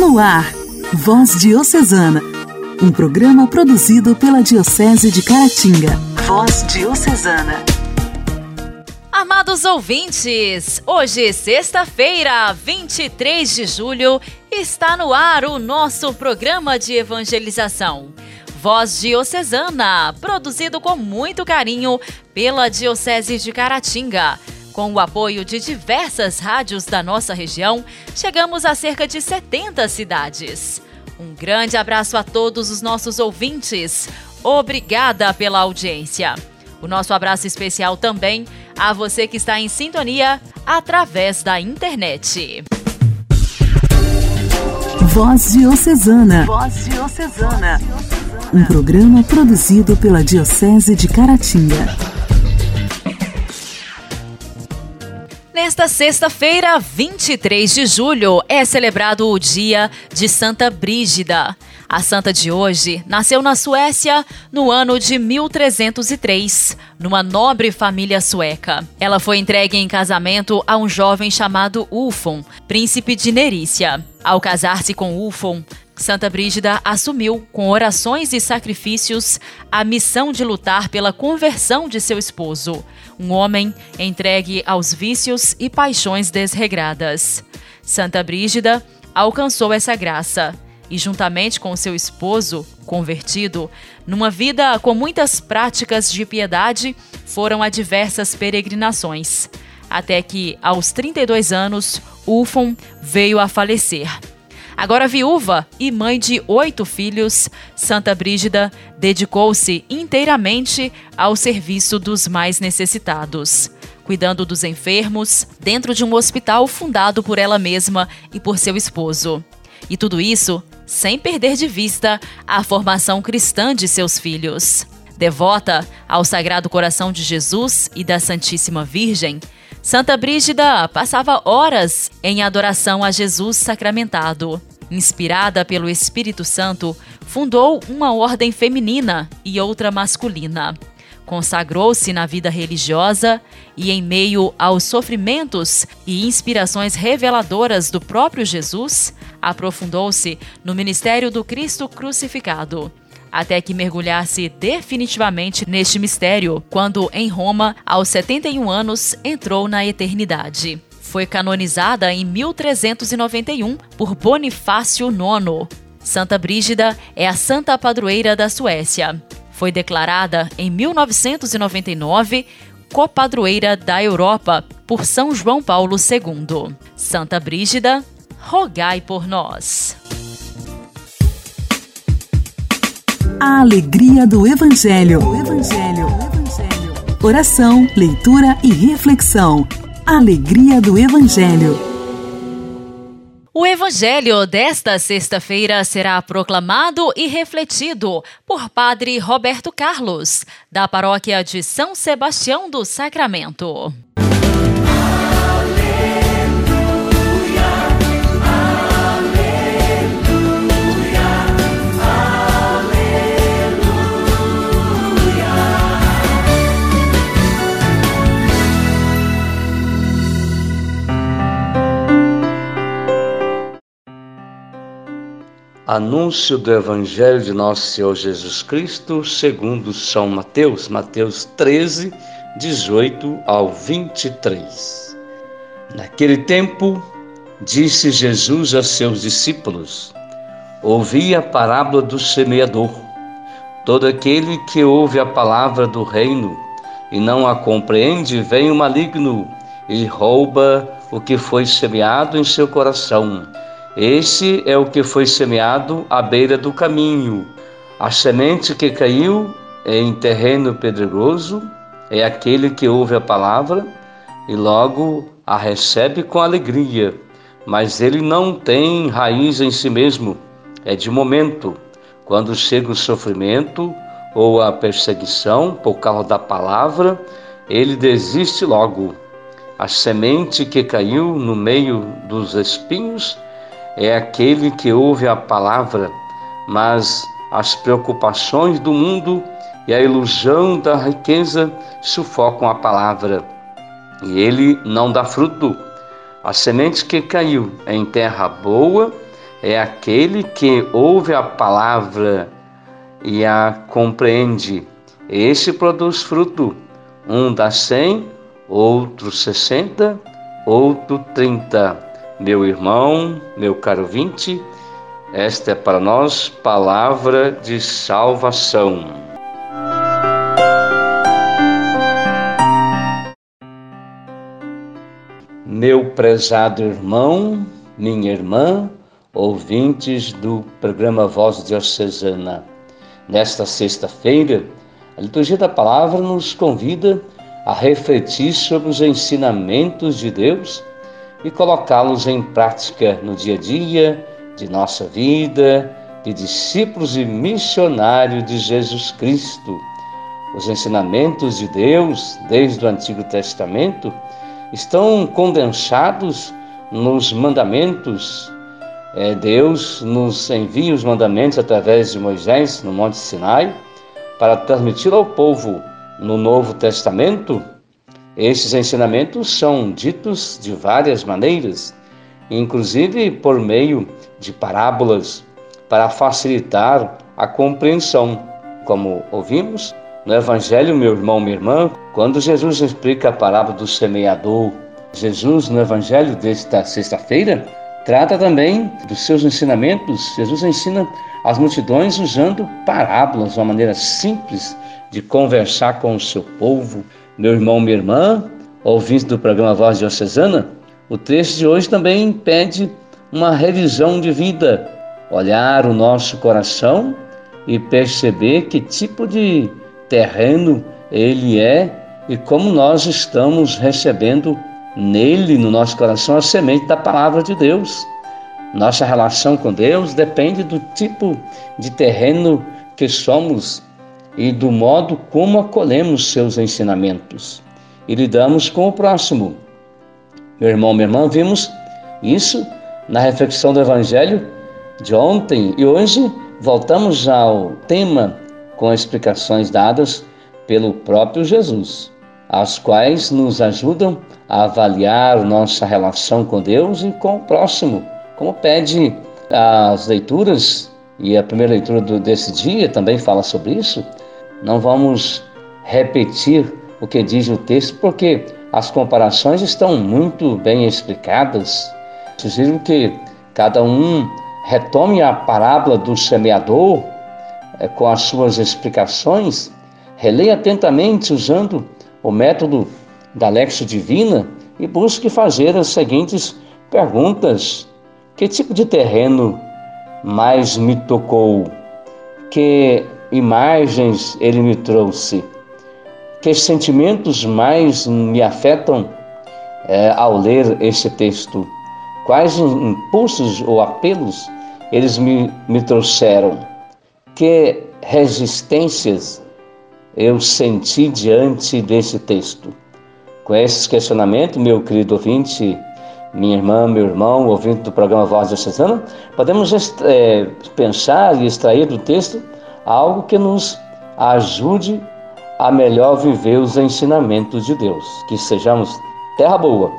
No ar, Voz Diocesana, um programa produzido pela Diocese de Caratinga. Voz Diocesana. Amados ouvintes, hoje, sexta-feira, 23 de julho, está no ar o nosso programa de evangelização. Voz Diocesana, produzido com muito carinho pela Diocese de Caratinga. Com o apoio de diversas rádios da nossa região, chegamos a cerca de 70 cidades. Um grande abraço a todos os nossos ouvintes. Obrigada pela audiência. O nosso abraço especial também a você que está em sintonia através da internet. Voz Diocesana. Voz Diocesana. Um programa produzido pela Diocese de Caratinga. Nesta sexta-feira, 23 de julho, é celebrado o dia de Santa Brígida. A santa de hoje nasceu na Suécia no ano de 1303, numa nobre família sueca. Ela foi entregue em casamento a um jovem chamado Ulfon, príncipe de Nerícia. Ao casar-se com Ulfon, Santa Brígida assumiu, com orações e sacrifícios, a missão de lutar pela conversão de seu esposo, um homem entregue aos vícios e paixões desregradas. Santa Brígida alcançou essa graça e, juntamente com seu esposo, convertido, numa vida com muitas práticas de piedade, foram a diversas peregrinações, até que, aos 32 anos, Ulfon veio a falecer. Agora viúva e mãe de oito filhos, Santa Brígida dedicou-se inteiramente ao serviço dos mais necessitados, cuidando dos enfermos dentro de um hospital fundado por ela mesma e por seu esposo. E tudo isso sem perder de vista a formação cristã de seus filhos. Devota ao Sagrado Coração de Jesus e da Santíssima Virgem, Santa Brígida passava horas em adoração a Jesus sacramentado. Inspirada pelo Espírito Santo, fundou uma ordem feminina e outra masculina. Consagrou-se na vida religiosa e, em meio aos sofrimentos e inspirações reveladoras do próprio Jesus, aprofundou-se no ministério do Cristo crucificado até que mergulhasse definitivamente neste mistério, quando em Roma, aos 71 anos, entrou na eternidade. Foi canonizada em 1391 por Bonifácio IX. Santa Brígida é a santa padroeira da Suécia. Foi declarada em 1999 copadroeira da Europa por São João Paulo II. Santa Brígida, rogai por nós. A alegria do Evangelho. Evangelho. Evangelho. Oração, leitura e reflexão. Alegria do Evangelho. O Evangelho desta sexta-feira será proclamado e refletido por Padre Roberto Carlos, da paróquia de São Sebastião do Sacramento. Anúncio do Evangelho de Nosso Senhor Jesus Cristo, segundo São Mateus, Mateus 13, 18 ao 23. Naquele tempo, disse Jesus a seus discípulos: Ouvi a parábola do semeador. Todo aquele que ouve a palavra do reino e não a compreende, vem o maligno e rouba o que foi semeado em seu coração. Esse é o que foi semeado à beira do caminho. A semente que caiu em terreno pedregoso é aquele que ouve a palavra e logo a recebe com alegria, mas ele não tem raiz em si mesmo, é de momento. Quando chega o sofrimento ou a perseguição por causa da palavra, ele desiste logo. A semente que caiu no meio dos espinhos é aquele que ouve a palavra, mas as preocupações do mundo e a ilusão da riqueza sufocam a palavra e ele não dá fruto. A semente que caiu em terra boa é aquele que ouve a palavra e a compreende. Esse produz fruto. Um dá cem, outro sessenta, outro trinta. Meu irmão, meu caro vinte, esta é para nós palavra de salvação. Meu prezado irmão, minha irmã, ouvintes do programa Voz Diocesana. Nesta sexta-feira, a liturgia da palavra nos convida a refletir sobre os ensinamentos de Deus e colocá-los em prática no dia a dia de nossa vida, de discípulos e missionários de Jesus Cristo. Os ensinamentos de Deus, desde o Antigo Testamento, estão condensados nos mandamentos é, Deus nos envia os mandamentos através de Moisés no Monte Sinai para transmitir ao povo no Novo Testamento. Estes ensinamentos são ditos de várias maneiras, inclusive por meio de parábolas, para facilitar a compreensão. Como ouvimos no Evangelho, meu irmão, minha irmã, quando Jesus explica a parábola do semeador, Jesus, no Evangelho desta sexta-feira, Trata também dos seus ensinamentos. Jesus ensina as multidões usando parábolas, uma maneira simples de conversar com o seu povo. Meu irmão, minha irmã, ouvinte do programa Voz Diocesana, o texto de hoje também pede uma revisão de vida, olhar o nosso coração e perceber que tipo de terreno ele é e como nós estamos recebendo nele, no nosso coração, a semente da palavra de Deus. Nossa relação com Deus depende do tipo de terreno que somos e do modo como acolhemos seus ensinamentos e lidamos com o próximo. Meu irmão, minha irmã, vimos isso na reflexão do Evangelho de ontem e hoje voltamos ao tema com explicações dadas pelo próprio Jesus as quais nos ajudam a avaliar nossa relação com Deus e com o próximo, como pede as leituras, e a primeira leitura desse dia também fala sobre isso. Não vamos repetir o que diz o texto, porque as comparações estão muito bem explicadas. Sugiro que cada um retome a parábola do semeador é, com as suas explicações, releia atentamente usando o método da Lexo Divina e busque fazer as seguintes perguntas: Que tipo de terreno mais me tocou? Que imagens ele me trouxe? Que sentimentos mais me afetam é, ao ler este texto? Quais impulsos ou apelos eles me, me trouxeram? Que resistências eu senti diante desse texto? Com esses questionamentos, meu querido ouvinte, minha irmã, meu irmão, ouvinte do programa Voz Diocesana, podemos é, pensar e extrair do texto algo que nos ajude a melhor viver os ensinamentos de Deus. Que sejamos terra boa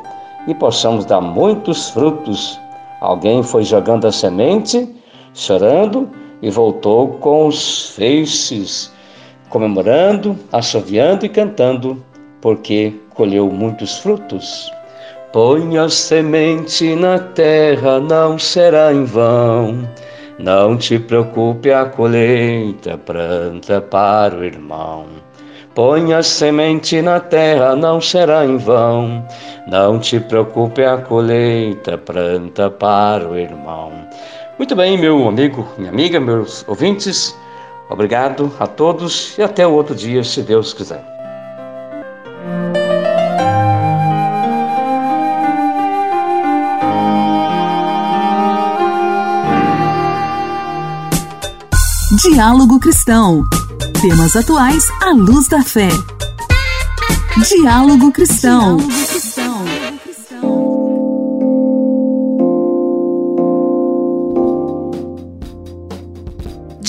e possamos dar muitos frutos. Alguém foi jogando a semente, chorando, e voltou com os feixes comemorando, assoviando e cantando, porque colheu muitos frutos. Põe a semente na terra, não será em vão. Não te preocupe a colheita, planta para o irmão. Põe a semente na terra, não será em vão. Não te preocupe a colheita, planta para o irmão. Muito bem, meu amigo, minha amiga, meus ouvintes. Obrigado a todos e até o outro dia, se Deus quiser. Diálogo Cristão. Temas atuais à luz da fé. Diálogo Cristão. Diálogo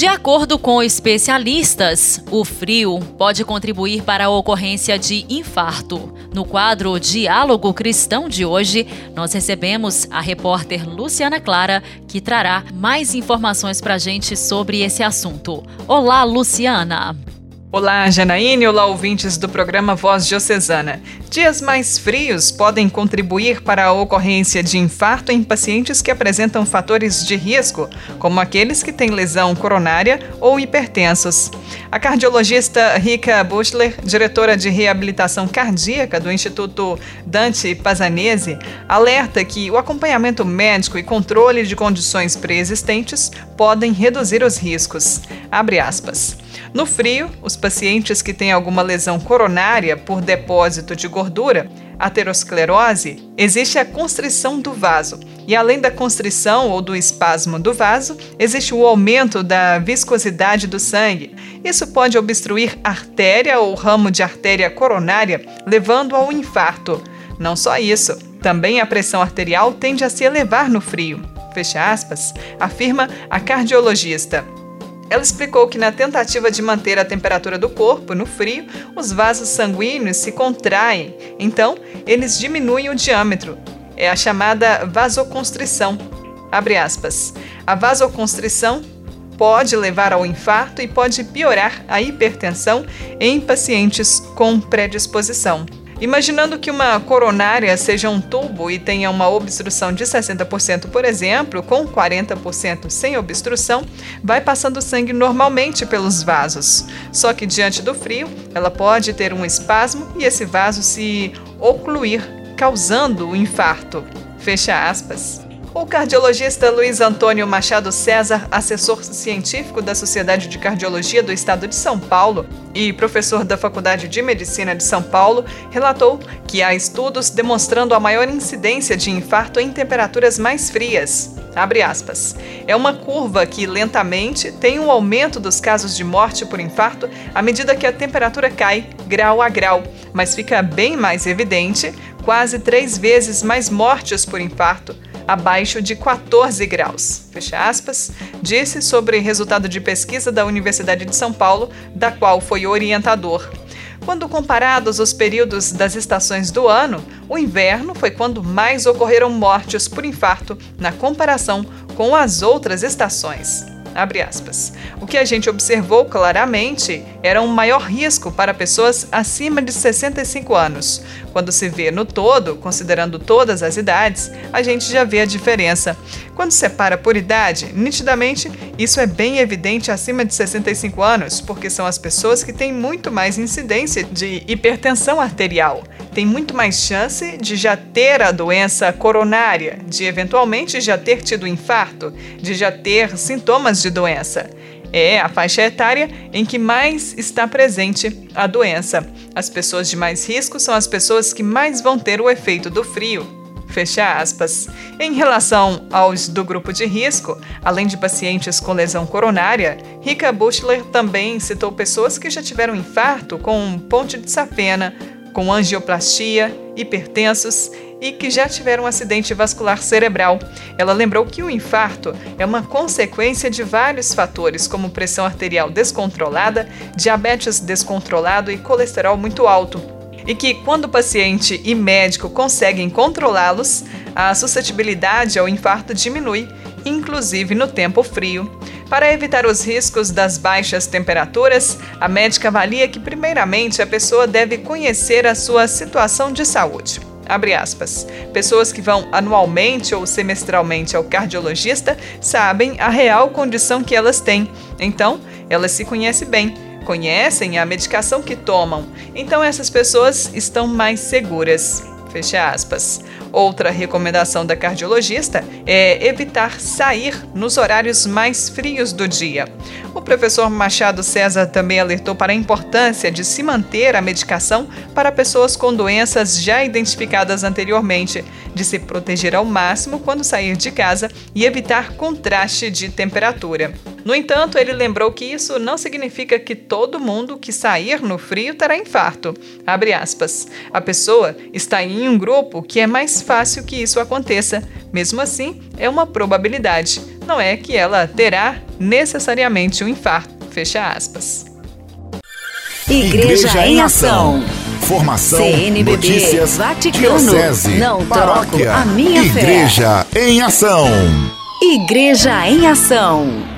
De acordo com especialistas, o frio pode contribuir para a ocorrência de infarto. No quadro Diálogo Cristão de hoje, nós recebemos a repórter Luciana Clara, que trará mais informações para a gente sobre esse assunto. Olá, Luciana! Olá, Janaíne, olá, ouvintes do programa Voz Diocesana. Dias mais frios podem contribuir para a ocorrência de infarto em pacientes que apresentam fatores de risco, como aqueles que têm lesão coronária ou hipertensos. A cardiologista Rika Buschler, diretora de reabilitação cardíaca do Instituto Dante Pazanese, alerta que o acompanhamento médico e controle de condições preexistentes podem reduzir os riscos. Abre aspas. No frio, os pacientes que têm alguma lesão coronária por depósito de gordura, aterosclerose, existe a constrição do vaso. E além da constrição ou do espasmo do vaso, existe o aumento da viscosidade do sangue. Isso pode obstruir artéria ou ramo de artéria coronária, levando ao infarto. Não só isso, também a pressão arterial tende a se elevar no frio. Fecha aspas, afirma a cardiologista. Ela explicou que, na tentativa de manter a temperatura do corpo no frio, os vasos sanguíneos se contraem, então eles diminuem o diâmetro. É a chamada vasoconstrição. Abre aspas. A vasoconstrição pode levar ao infarto e pode piorar a hipertensão em pacientes com predisposição. Imaginando que uma coronária seja um tubo e tenha uma obstrução de 60%, por exemplo, com 40% sem obstrução, vai passando sangue normalmente pelos vasos. Só que diante do frio, ela pode ter um espasmo e esse vaso se ocluir, causando o infarto. Fecha aspas. O cardiologista Luiz Antônio Machado César, assessor científico da Sociedade de Cardiologia do Estado de São Paulo e professor da Faculdade de Medicina de São Paulo, relatou que há estudos demonstrando a maior incidência de infarto em temperaturas mais frias. É uma curva que lentamente tem um aumento dos casos de morte por infarto à medida que a temperatura cai grau a grau, mas fica bem mais evidente, quase três vezes mais mortes por infarto abaixo de 14 graus. Fecha aspas, disse sobre resultado de pesquisa da Universidade de São Paulo, da qual foi orientador. Quando comparados os períodos das estações do ano, o inverno foi quando mais ocorreram mortes por infarto na comparação com as outras estações. O que a gente observou claramente era um maior risco para pessoas acima de 65 anos. Quando se vê no todo, considerando todas as idades, a gente já vê a diferença. Quando separa por idade, nitidamente isso é bem evidente acima de 65 anos, porque são as pessoas que têm muito mais incidência de hipertensão arterial, têm muito mais chance de já ter a doença coronária, de eventualmente já ter tido infarto, de já ter sintomas de doença. É a faixa etária em que mais está presente a doença. As pessoas de mais risco são as pessoas que mais vão ter o efeito do frio, Fecha aspas. Em relação aos do grupo de risco, além de pacientes com lesão coronária, Rika Buchler também citou pessoas que já tiveram infarto com ponte de safena, com angioplastia, hipertensos e que já tiveram um acidente vascular cerebral. Ela lembrou que o infarto é uma consequência de vários fatores, como pressão arterial descontrolada, diabetes descontrolado e colesterol muito alto e que, quando o paciente e médico conseguem controlá-los, a suscetibilidade ao infarto diminui, inclusive no tempo frio. Para evitar os riscos das baixas temperaturas, a médica avalia que, primeiramente, a pessoa deve conhecer a sua situação de saúde. Abre aspas. Pessoas que vão anualmente ou semestralmente ao cardiologista sabem a real condição que elas têm. Então, elas se conhecem bem conhecem a medicação que tomam, então essas pessoas estão mais seguras. Fecha aspas. Outra recomendação da cardiologista é evitar sair nos horários mais frios do dia. O professor Machado César também alertou para a importância de se manter a medicação para pessoas com doenças já identificadas anteriormente, de se proteger ao máximo quando sair de casa e evitar contraste de temperatura. No entanto, ele lembrou que isso não significa que todo mundo que sair no frio terá infarto. Abre aspas. A pessoa está em um grupo que é mais fácil que isso aconteça. Mesmo assim, é uma probabilidade. Não é que ela terá necessariamente um infarto. Fecha aspas. Igreja, Igreja em Ação. Informação, CNBB, notícias, Vaticano, diocese, não paróquia, troco a minha Igreja fé. em ação. Igreja em ação.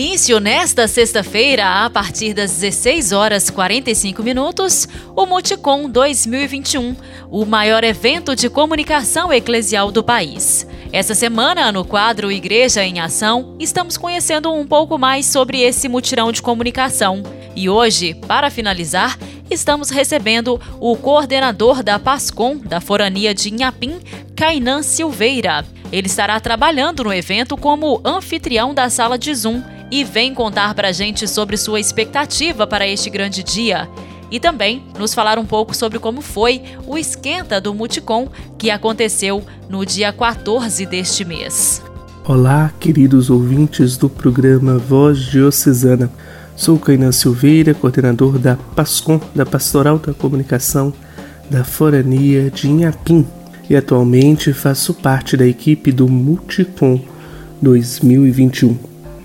Início nesta sexta-feira, a partir das 16 horas 45 minutos, o Multicom 2021, o maior evento de comunicação eclesial do país. Essa semana, no quadro Igreja em Ação, estamos conhecendo um pouco mais sobre esse mutirão de comunicação. E hoje, para finalizar, estamos recebendo o coordenador da PASCOM da Forania de Inhapim, Kainan Silveira. Ele estará trabalhando no evento como anfitrião da sala de Zoom e vem contar para a gente sobre sua expectativa para este grande dia. E também nos falar um pouco sobre como foi o esquenta do Multicom que aconteceu no dia 14 deste mês. Olá, queridos ouvintes do programa Voz Diocesana. Sou Cainan Silveira, coordenador da PASCOM, da Pastoral da Comunicação da Forania de Inhapim, e atualmente faço parte da equipe do Multicom 2021.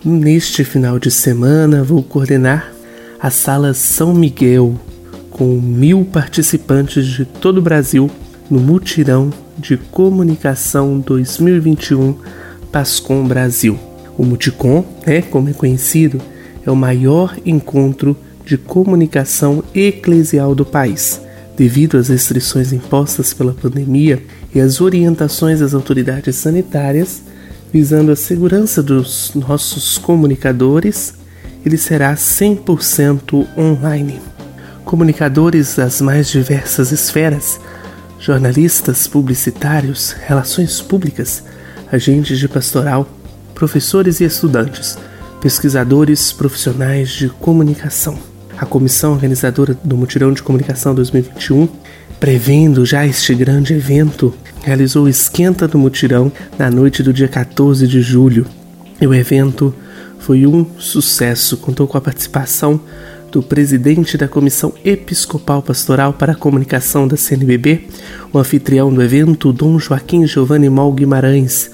Neste final de semana vou coordenar a Sala São Miguel, com mil participantes de todo o Brasil no Mutirão de Comunicação 2021 PASCOM Brasil. O Multicom, né, como é conhecido, é o maior encontro de comunicação eclesial do país. Devido às restrições impostas pela pandemia e às orientações das autoridades sanitárias, visando a segurança dos nossos comunicadores, ele será 100% online. Comunicadores das mais diversas esferas, jornalistas, publicitários, relações públicas, agentes de pastoral, professores e estudantes, pesquisadores profissionais de comunicação. A comissão organizadora do Mutirão de Comunicação 2021, prevendo já este grande evento, realizou o esquenta do mutirão na noite do dia 14 de julho. E o evento foi um sucesso, contou com a participação presidente da Comissão Episcopal Pastoral para a Comunicação da CNBB, o anfitrião do evento, Dom Joaquim Giovanni Mal Guimarães,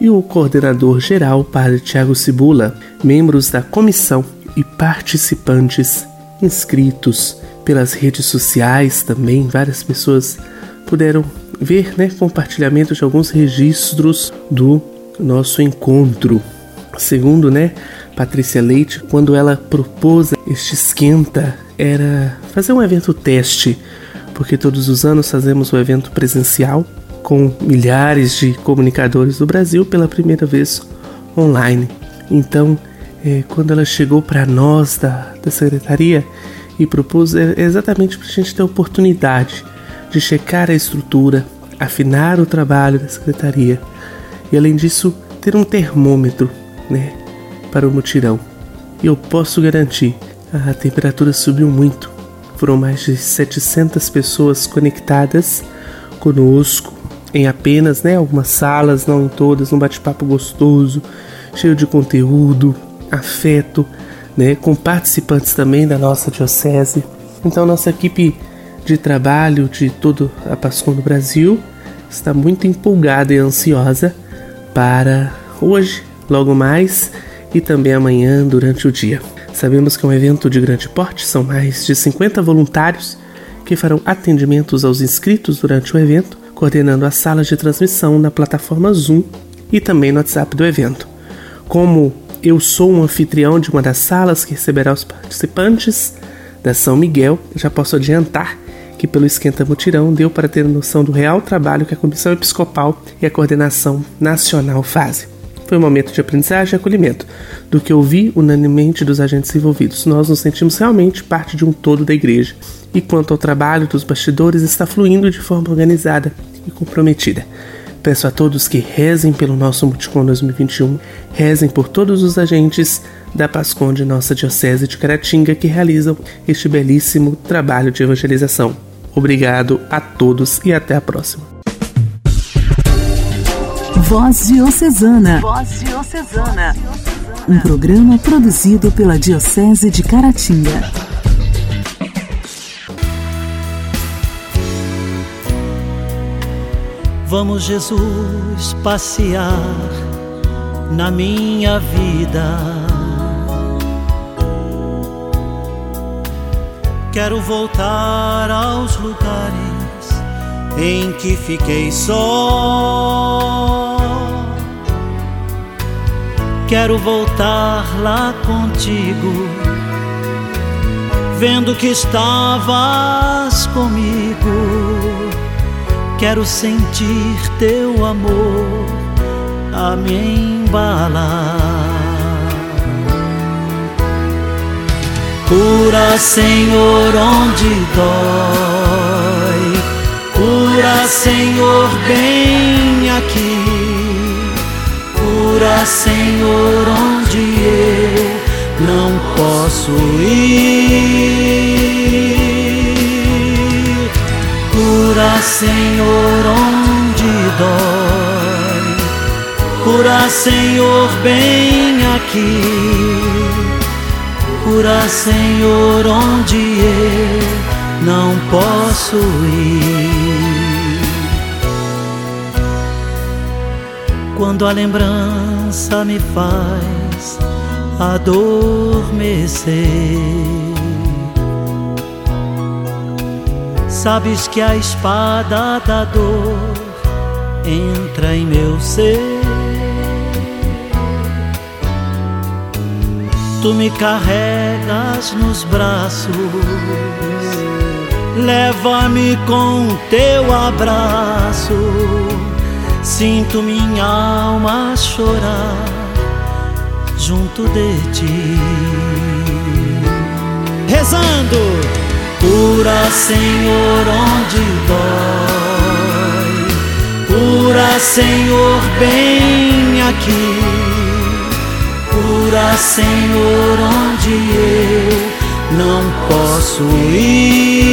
e o coordenador geral, Padre Tiago Cibula, membros da comissão e participantes inscritos pelas redes sociais também, várias pessoas puderam ver né, compartilhamento de alguns registros do nosso encontro. Segundo né, Patrícia Leite, quando ela propôs este esquenta, era fazer um evento teste, porque todos os anos fazemos um evento presencial com milhares de comunicadores do Brasil pela primeira vez online. Então, é, quando ela chegou para nós da, da secretaria e propôs é, exatamente para a gente ter a oportunidade de checar a estrutura, afinar o trabalho da secretaria e, além disso, ter um termômetro né, para o mutirão. E eu posso garantir, a temperatura subiu muito. Foram mais de 700 pessoas conectadas conosco em apenas né, algumas salas, não em todas, um bate-papo gostoso, cheio de conteúdo, afeto, né, com participantes também da nossa diocese. Então, nossa equipe de trabalho de todo a Pascom do Brasil está muito empolgada e ansiosa para hoje, logo mais e também amanhã durante o dia. Sabemos que é um evento de grande porte, são mais de 50 voluntários que farão atendimentos aos inscritos durante o evento, coordenando as salas de transmissão na plataforma Zoom e também no WhatsApp do evento. Como eu sou um anfitrião de uma das salas que receberá os participantes da São Miguel, já posso adiantar que pelo Esquenta Mutirão deu para ter noção do real trabalho que a Comissão Episcopal e a Coordenação Nacional fazem. Foi um momento de aprendizagem e acolhimento, do que ouvi unanimemente dos agentes envolvidos. Nós nos sentimos realmente parte de um todo da igreja. E quanto ao trabalho dos bastidores, está fluindo de forma organizada e comprometida. Peço a todos que rezem pelo nosso Multicom 2021, rezem por todos os agentes da Pascom de nossa Diocese de Caratinga que realizam este belíssimo trabalho de evangelização. Obrigado a todos e até a próxima. Voz Diocesana. Voz Diocesana. Um programa produzido pela Diocese de Caratinga. Vamos, Jesus, passear na minha vida. Quero voltar aos lugares em que fiquei só. Quero voltar lá contigo, vendo que estavas comigo. Quero sentir teu amor a me embalar. Cura, Senhor, onde dói. Cura, Senhor, bem aqui. Cura, Senhor, onde eu não posso ir. Cura, Senhor, onde dói. Cura, Senhor, bem aqui Cura, Senhor, onde eu não posso ir. Quando a lembrança me faz adormecer, sabes que a espada da dor entra em meu ser. tu me carregas nos braços, leva-me com teu abraço. Sinto minha alma chorar junto de ti. Rezando, cura, Senhor, onde dói, cura, Senhor, bem aqui Cura, Senhor, onde eu não posso ir.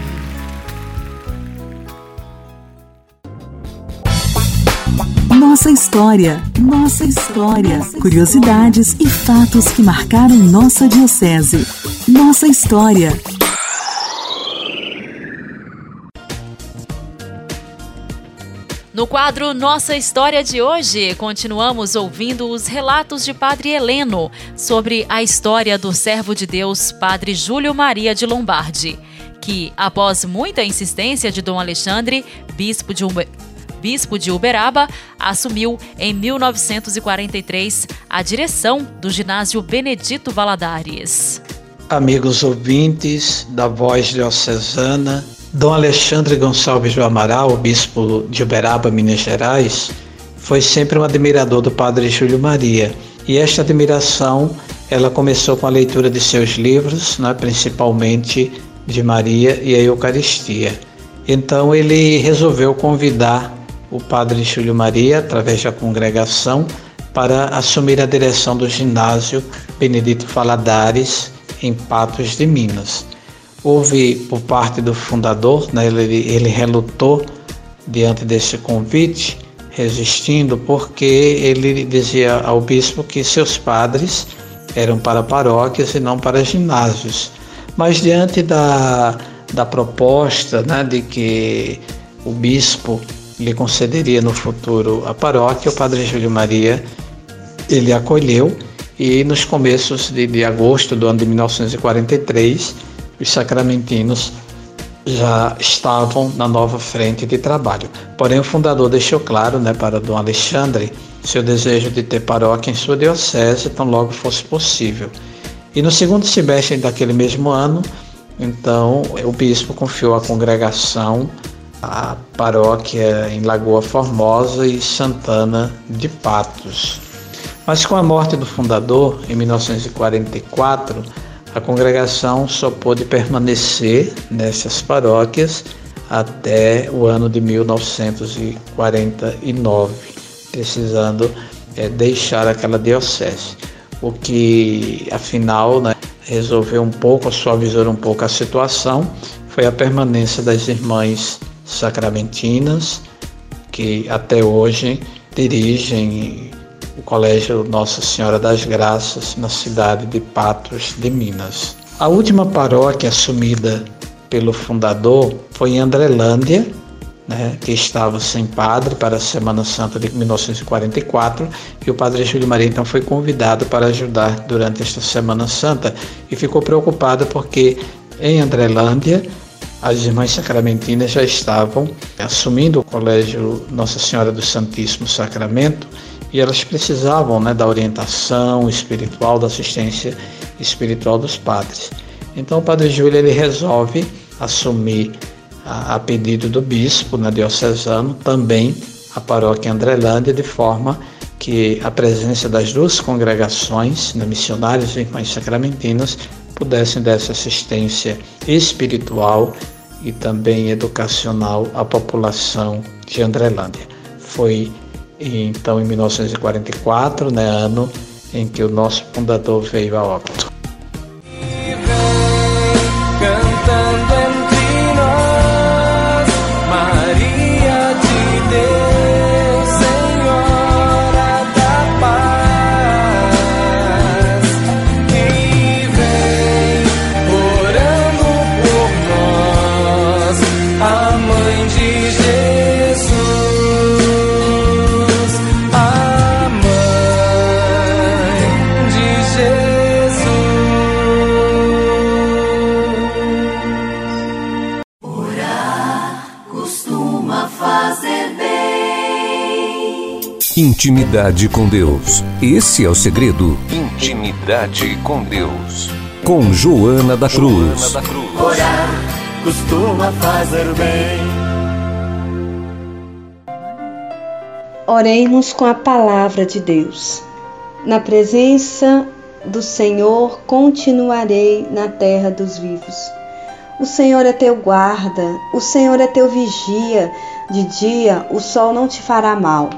Nossa história, nossa história, curiosidades e fatos que marcaram nossa diocese. Nossa história. No quadro Nossa História de hoje, continuamos ouvindo os relatos de Padre Heleno sobre a história do servo de Deus, Padre Júlio Maria de Lombardi, que, após muita insistência de Dom Alexandre, bispo de, Uber... bispo de Uberaba, assumiu em 1943 a direção do ginásio Benedito Valadares. Amigos ouvintes da Voz Diocesana, Dom Alexandre Gonçalves do Amaral, bispo de Uberaba, Minas Gerais, foi sempre um admirador do Padre Júlio Maria. E esta admiração, ela começou com a leitura de seus livros, né, principalmente de Maria e a Eucaristia. Então ele resolveu convidar o Padre Júlio Maria, através da congregação, para assumir a direção do ginásio Benedito Valadares, em Patos de Minas. Houve, por parte do fundador, né, ele, ele relutou diante desse convite, resistindo, porque ele dizia ao bispo que seus padres eram para paróquias e não para ginásios. Mas diante da, da proposta né, de que o bispo lhe concederia no futuro a paróquia, o padre Júlio Maria ele acolheu e nos começos de, de agosto do ano de 1943 os sacramentinos já estavam na nova frente de trabalho. Porém, o fundador deixou claro né, para Dom Alexandre seu desejo de ter paróquia em sua diocese tão logo fosse possível. E no segundo semestre daquele mesmo ano, então, o bispo confiou à congregação a paróquia em Lagoa Formosa e Santana de Patos. Mas com a morte do fundador, em 1944, a congregação só pôde permanecer nessas paróquias até o ano de 1949, precisando é, deixar aquela diocese. O que, afinal, né, resolveu um pouco, suavizou um pouco a situação, foi a permanência das irmãs sacramentinas, que até hoje dirigem o Colégio Nossa Senhora das Graças na cidade de Patos de Minas. A última paróquia assumida pelo fundador foi em Andrelândia, né, que estava sem padre para a Semana Santa de 1944, e o padre Júlio Maria então foi convidado para ajudar durante esta Semana Santa e ficou preocupado porque em Andrelândia as irmãs sacramentinas já estavam assumindo o colégio Nossa Senhora do Santíssimo Sacramento e elas precisavam né, da orientação espiritual, da assistência espiritual dos padres. Então o padre Júlio ele resolve assumir a, a pedido do bispo na né, diocesano também a paróquia Andrelândia de forma que a presença das duas congregações, né, e irmãs sacramentinas, pudessem dar essa assistência espiritual e também educacional à população de Andrelândia. Foi então em 1944, né, ano em que o nosso fundador veio a óbito. Intimidade com Deus. Esse é o segredo. Intimidade com Deus. Com Joana da Cruz. Joana da Cruz. Orar costuma fazer bem. Oremos com a palavra de Deus. Na presença do Senhor continuarei na terra dos vivos. O Senhor é teu guarda, o Senhor é teu vigia. De dia o sol não te fará mal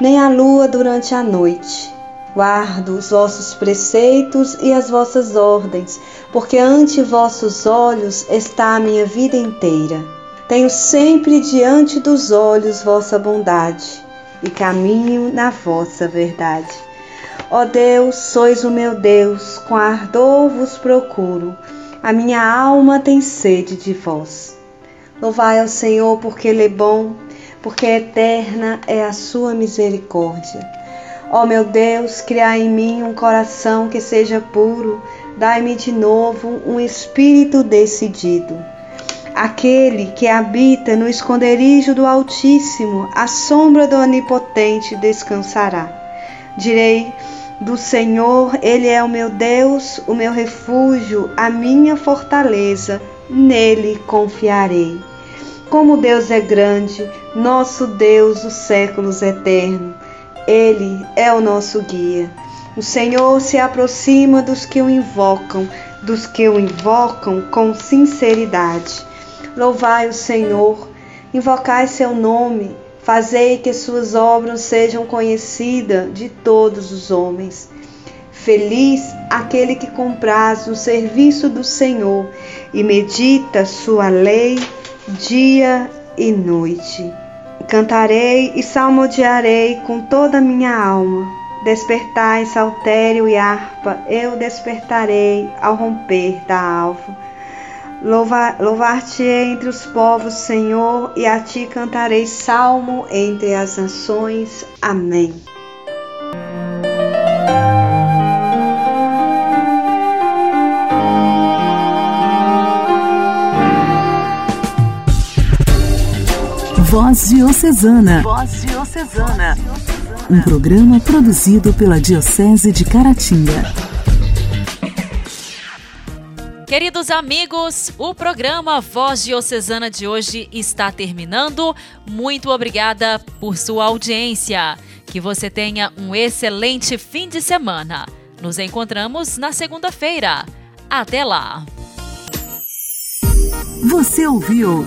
nem a lua durante a noite. Guardo os vossos preceitos e as vossas ordens, porque ante vossos olhos está a minha vida inteira. Tenho sempre diante dos olhos vossa bondade e caminho na vossa verdade. Ó Deus, sois o meu Deus, com ardor vos procuro. A minha alma tem sede de vós. Louvai ao Senhor, porque Ele é bom porque eterna é a sua misericórdia. Ó meu Deus, criai em mim um coração que seja puro, dai-me de novo um espírito decidido. Aquele que habita no esconderijo do Altíssimo, à sombra do Onipotente descansará. Direi do Senhor, Ele é o meu Deus, o meu refúgio, a minha fortaleza, nele confiarei. Como Deus é grande, nosso Deus dos séculos eterno. Ele é o nosso guia. O Senhor se aproxima dos que o invocam, dos que o invocam com sinceridade. Louvai o Senhor, invocai seu nome, fazei que suas obras sejam conhecidas de todos os homens. Feliz aquele que compraz o serviço do Senhor e medita sua lei dia e noite. Cantarei e salmodiarei com toda a minha alma. Despertai saltério e harpa, eu despertarei ao romper da alva. Louvar-te entre os povos, Senhor, e a ti cantarei salmo entre as nações. Amém. Voz Diocesana. Voz Diocesana. Um programa produzido pela Diocese de Caratinga. Queridos amigos, o programa Voz Diocesana de hoje está terminando. Muito obrigada por sua audiência. Que você tenha um excelente fim de semana. Nos encontramos na segunda-feira. Até lá. Você ouviu